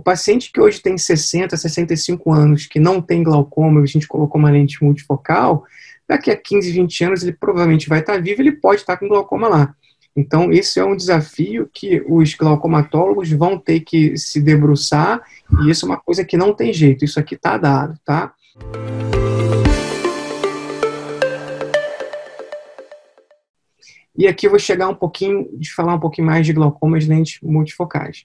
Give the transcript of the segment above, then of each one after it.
O paciente que hoje tem 60, 65 anos, que não tem glaucoma, a gente colocou uma lente multifocal, daqui a 15, 20 anos ele provavelmente vai estar vivo, ele pode estar com glaucoma lá. Então, esse é um desafio que os glaucomatólogos vão ter que se debruçar, e isso é uma coisa que não tem jeito, isso aqui está dado, tá? E aqui eu vou chegar um pouquinho, de falar um pouquinho mais de glaucomas lentes multifocais.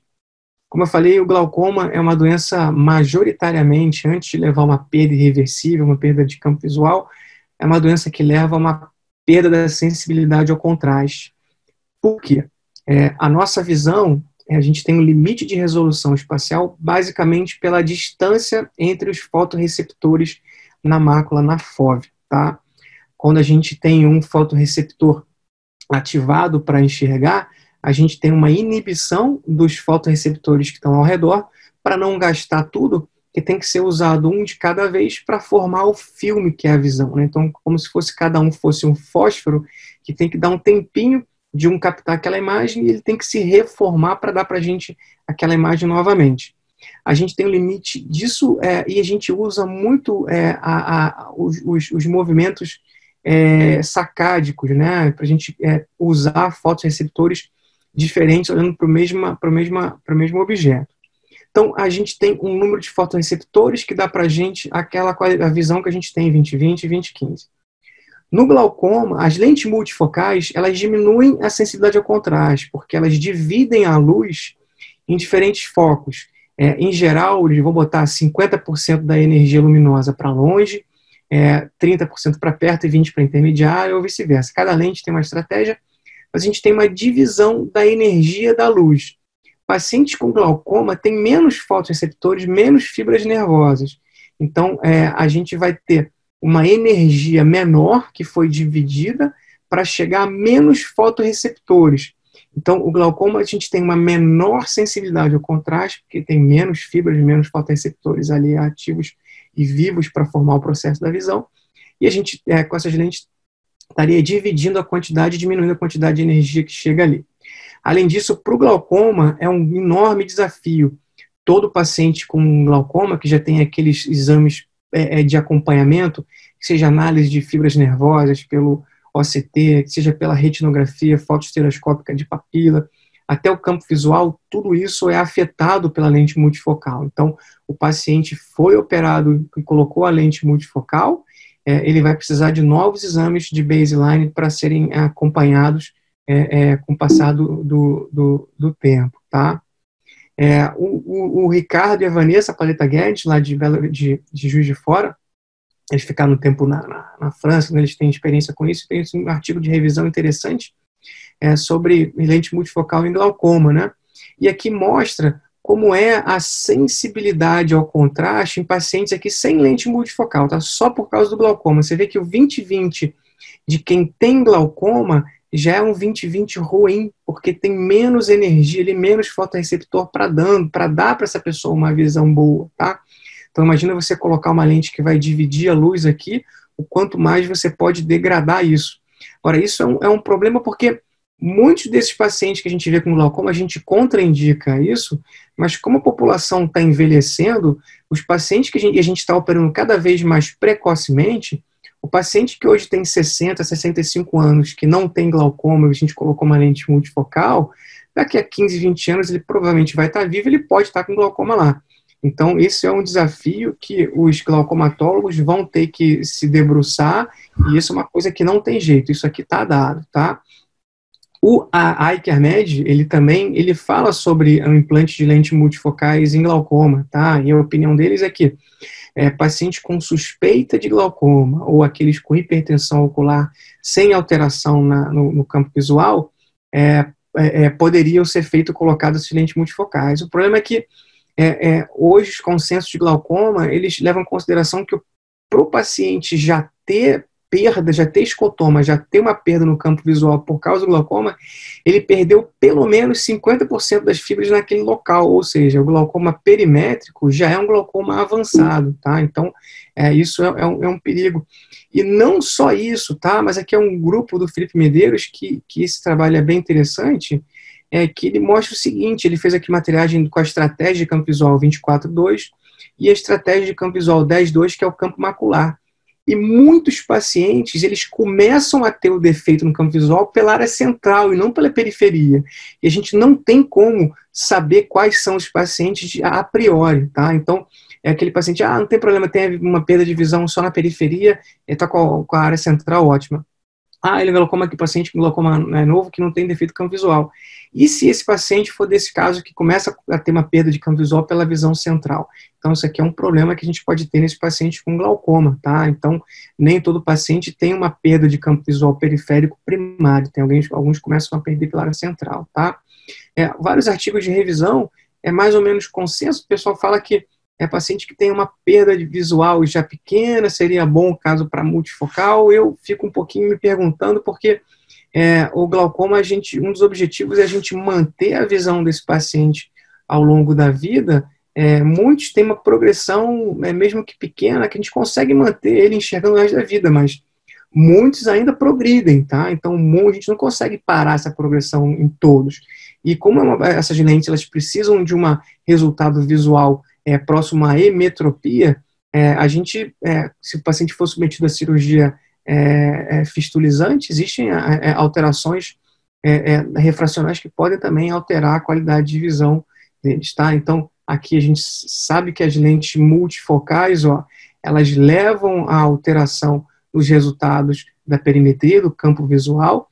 Como eu falei, o glaucoma é uma doença majoritariamente, antes de levar uma perda irreversível, uma perda de campo visual, é uma doença que leva a uma perda da sensibilidade ao contraste. Por quê? É, a nossa visão, a gente tem um limite de resolução espacial basicamente pela distância entre os fotoreceptores na mácula, na fóvea, tá? Quando a gente tem um fotoreceptor ativado para enxergar, a gente tem uma inibição dos fotoreceptores que estão ao redor para não gastar tudo, que tem que ser usado um de cada vez para formar o filme que é a visão. Né? Então, como se fosse cada um fosse um fósforo que tem que dar um tempinho de um captar aquela imagem e ele tem que se reformar para dar para a gente aquela imagem novamente. A gente tem um limite disso é, e a gente usa muito é, a, a, os, os, movimentos é, sacádicos, né, para a gente é, usar fotoreceptores diferentes olhando para o mesmo, o mesmo objeto. Então, a gente tem um número de fotoreceptores que dá para a gente aquela a visão que a gente tem em 2020 e 2015. No glaucoma, as lentes multifocais, elas diminuem a sensibilidade ao contraste, porque elas dividem a luz em diferentes focos. É, em geral, eles vão botar 50% da energia luminosa para longe, é, 30% para perto e 20% para intermediário, ou vice-versa. Cada lente tem uma estratégia, mas a gente tem uma divisão da energia da luz. Pacientes com glaucoma têm menos fotoreceptores, menos fibras nervosas. Então, é, a gente vai ter uma energia menor que foi dividida para chegar a menos fotoreceptores. Então, o glaucoma, a gente tem uma menor sensibilidade ao contraste, porque tem menos fibras, menos fotoreceptores ali ativos e vivos para formar o processo da visão. E a gente, é, com essas lentes, estaria dividindo a quantidade, diminuindo a quantidade de energia que chega ali. Além disso, para o glaucoma, é um enorme desafio. Todo paciente com glaucoma, que já tem aqueles exames é, é de acompanhamento, seja análise de fibras nervosas pelo OCT, seja pela retinografia fotoestereoscópica de papila, até o campo visual, tudo isso é afetado pela lente multifocal. Então, o paciente foi operado e colocou a lente multifocal, é, ele vai precisar de novos exames de baseline para serem acompanhados é, é, com o passar do, do, do, do tempo, tá? É, o, o, o, Ricardo e a Vanessa Paleta Guedes, lá de, Belo, de, de Juiz de Fora, eles ficaram um tempo na, na, na França, né, eles têm experiência com isso, tem um artigo de revisão interessante é, sobre lente multifocal em glaucoma, né? E aqui mostra como é a sensibilidade ao contraste em pacientes aqui sem lente multifocal, tá? Só por causa do glaucoma. Você vê que o 20/20 de quem tem glaucoma já é um 20/20 ruim, porque tem menos energia, ele menos fotoreceptor para dando, para dar para essa pessoa uma visão boa, tá? Então imagina você colocar uma lente que vai dividir a luz aqui, o quanto mais você pode degradar isso. Agora, isso é um, é um problema porque muitos desses pacientes que a gente vê com glaucoma, a gente contraindica isso, mas como a população está envelhecendo, os pacientes que a gente está operando cada vez mais precocemente, o paciente que hoje tem 60, 65 anos, que não tem glaucoma, a gente colocou uma lente multifocal, daqui a 15, 20 anos ele provavelmente vai estar vivo, ele pode estar com glaucoma lá. Então, esse é um desafio que os glaucomatólogos vão ter que se debruçar, e isso é uma coisa que não tem jeito, isso aqui está dado, tá? O a iCareMed, ele também, ele fala sobre o implante de lente multifocais em glaucoma, tá? E a opinião deles é que é, pacientes com suspeita de glaucoma ou aqueles com hipertensão ocular sem alteração na, no, no, campo visual, é, é, é poderiam ser feitos colocados lentes multifocais. O problema é que é, é, hoje os consensos de glaucoma, eles levam em consideração que para o paciente já ter perda, já ter escotoma, já ter uma perda no campo visual por causa do glaucoma, ele perdeu pelo menos 50% das fibras naquele local, ou seja, o glaucoma perimétrico já é um glaucoma avançado, tá? Então, é, isso é, é, um, é um perigo. E não só isso, tá? Mas aqui é um grupo do Felipe Medeiros que, que esse trabalho é bem interessante, é que ele mostra o seguinte: ele fez aqui uma triagem com a estratégia de campo visual 24.2 e a estratégia de campo visual 10.2, que é o campo macular. E muitos pacientes, eles começam a ter o defeito no campo visual pela área central e não pela periferia. E a gente não tem como saber quais são os pacientes a priori, tá? Então, é aquele paciente, ah, não tem problema, tem uma perda de visão só na periferia, está com, com a área central ótima. Ah, ele é glaucoma aqui, paciente com glaucoma né, novo que não tem defeito de campo visual. E se esse paciente for desse caso que começa a ter uma perda de campo visual pela visão central? Então, isso aqui é um problema que a gente pode ter nesse paciente com glaucoma, tá? Então, nem todo paciente tem uma perda de campo visual periférico primário. Tem alguns, alguns começam a perder pela área central, tá? É, vários artigos de revisão, é mais ou menos consenso, o pessoal fala que é paciente que tem uma perda de visual já pequena, seria bom caso para multifocal. Eu fico um pouquinho me perguntando porque é, o glaucoma, a gente, um dos objetivos é a gente manter a visão desse paciente ao longo da vida. É, muitos têm uma progressão, é, mesmo que pequena, que a gente consegue manter ele enxergando o resto da vida, mas muitos ainda progridem, tá? Então, a gente não consegue parar essa progressão em todos. E como é uma, essas lentes elas precisam de um resultado visual é, próximo à emetropia, é, a gente, é, se o paciente for submetido à cirurgia é, é fistulizante, existem é, alterações refracionais que podem também alterar a qualidade de visão deles, tá? Então, aqui a gente sabe que as lentes multifocais, ó, elas levam à alteração dos resultados da perimetria do campo visual.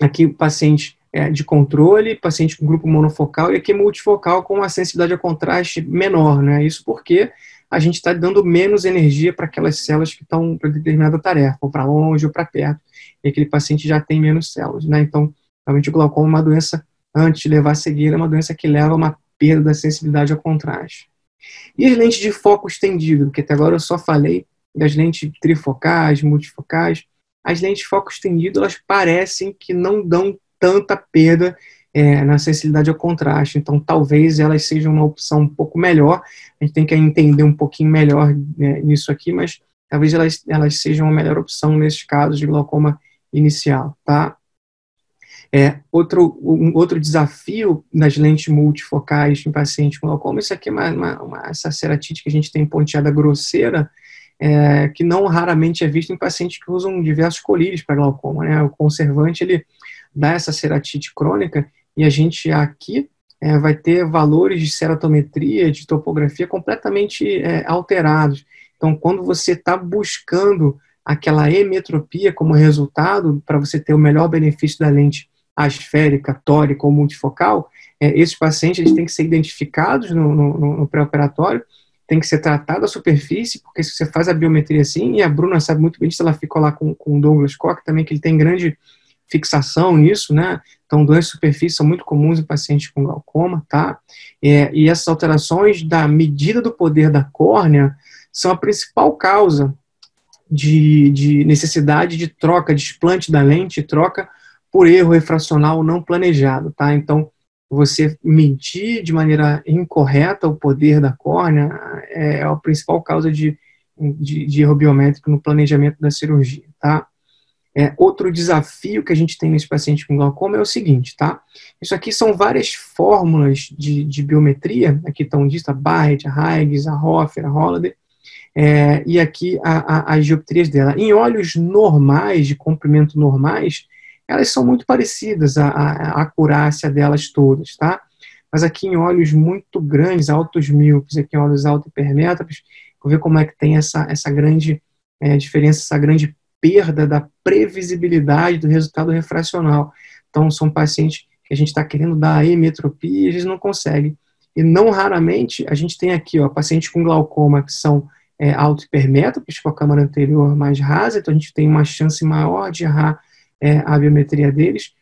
Aqui o paciente é, de controle, paciente com grupo monofocal e aqui multifocal com uma sensibilidade a contraste menor, né? Isso porque a gente está dando menos energia para aquelas células que estão para determinada tarefa, ou para longe ou para perto, e aquele paciente já tem menos células, né? Então, realmente o glaucoma é uma doença, antes de levar a seguir, é uma doença que leva a uma perda da sensibilidade ao contraste. E as lentes de foco estendido, porque até agora eu só falei das lentes trifocais, multifocais, as lentes de foco estendido, elas parecem que não dão tanta perda é, na sensibilidade ao contraste. Então, talvez elas sejam uma opção um pouco melhor. A gente tem que entender um pouquinho melhor né, nisso aqui, mas talvez elas, elas sejam uma melhor opção nesses casos de glaucoma inicial, tá? É, outro, um outro desafio das lentes multifocais em pacientes com glaucoma, isso aqui é uma, uma, uma, essa ceratite que a gente tem ponteada grosseira, é, que não raramente é vista em pacientes que usam diversos colírios para glaucoma. Né? O conservante, ele dá essa ceratite crônica e a gente aqui é, vai ter valores de ceratometria, de topografia completamente é, alterados. Então, quando você está buscando aquela emetropia como resultado, para você ter o melhor benefício da lente asférica, tórica ou multifocal, é, esses pacientes eles têm que ser identificados no, no, no pré-operatório, tem que ser tratado a superfície, porque se você faz a biometria assim, e a Bruna sabe muito bem disso, ela ficou lá com, com o Douglas Koch também, que ele tem grande fixação nisso, né? Então, doenças de superfície são muito comuns em pacientes com glaucoma, tá? É, e essas alterações da medida do poder da córnea são a principal causa de, de necessidade de troca, de explante da lente, troca por erro refracional não planejado, tá? Então, você medir de maneira incorreta o poder da córnea é, é a principal causa de, de, de erro biométrico no planejamento da cirurgia, tá? É, outro desafio que a gente tem nesse paciente com glaucoma é o seguinte, tá? Isso aqui são várias fórmulas de, de biometria, aqui estão listas, a Barrett, a Higgs, a Hoffer, a Holliday, é, e aqui a, a, as dioptrias dela. Em olhos normais, de comprimento normais, elas são muito parecidas, a, a, acurácia delas todas, tá? Mas aqui em olhos muito grandes, altos míopes, aqui em olhos alto hipermétropes, vou ver como é que tem essa, essa grande é, diferença, essa grande perda da previsibilidade do resultado refracional. Então, são pacientes que a gente está querendo dar emetropia e a gente não consegue. E não raramente, a gente tem aqui, ó, pacientes com glaucoma que são é, auto-hipermétropes, com a câmara anterior mais rasa, então a gente tem uma chance maior de errar é, a biometria deles.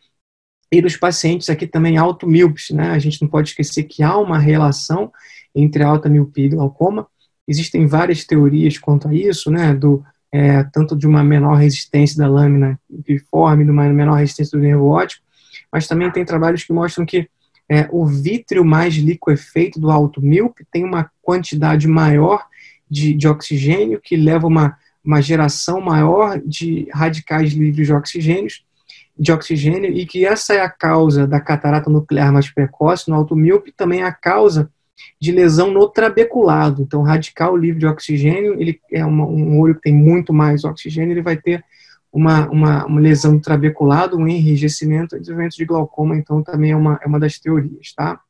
E dos pacientes aqui também auto-míopes, né? A gente não pode esquecer que há uma relação entre alta miopia e glaucoma. Existem várias teorias quanto a isso, né? Do é, tanto de uma menor resistência da lâmina biforme, de uma menor resistência do nervo óptico, mas também tem trabalhos que mostram que é, o vítreo mais liquefeito do alto míope tem uma quantidade maior de, de oxigênio, que leva uma, uma geração maior de radicais livres de oxigênio, de oxigênio e que essa é a causa da catarata nuclear mais precoce no alto míope, também é a causa de lesão no trabeculado. Então, radical livre de oxigênio, ele é uma, um olho que tem muito mais oxigênio, ele vai ter uma, uma, uma lesão no trabeculado, um enrijecimento, desenvolvimento de glaucoma, então também é uma, é uma das teorias, tá?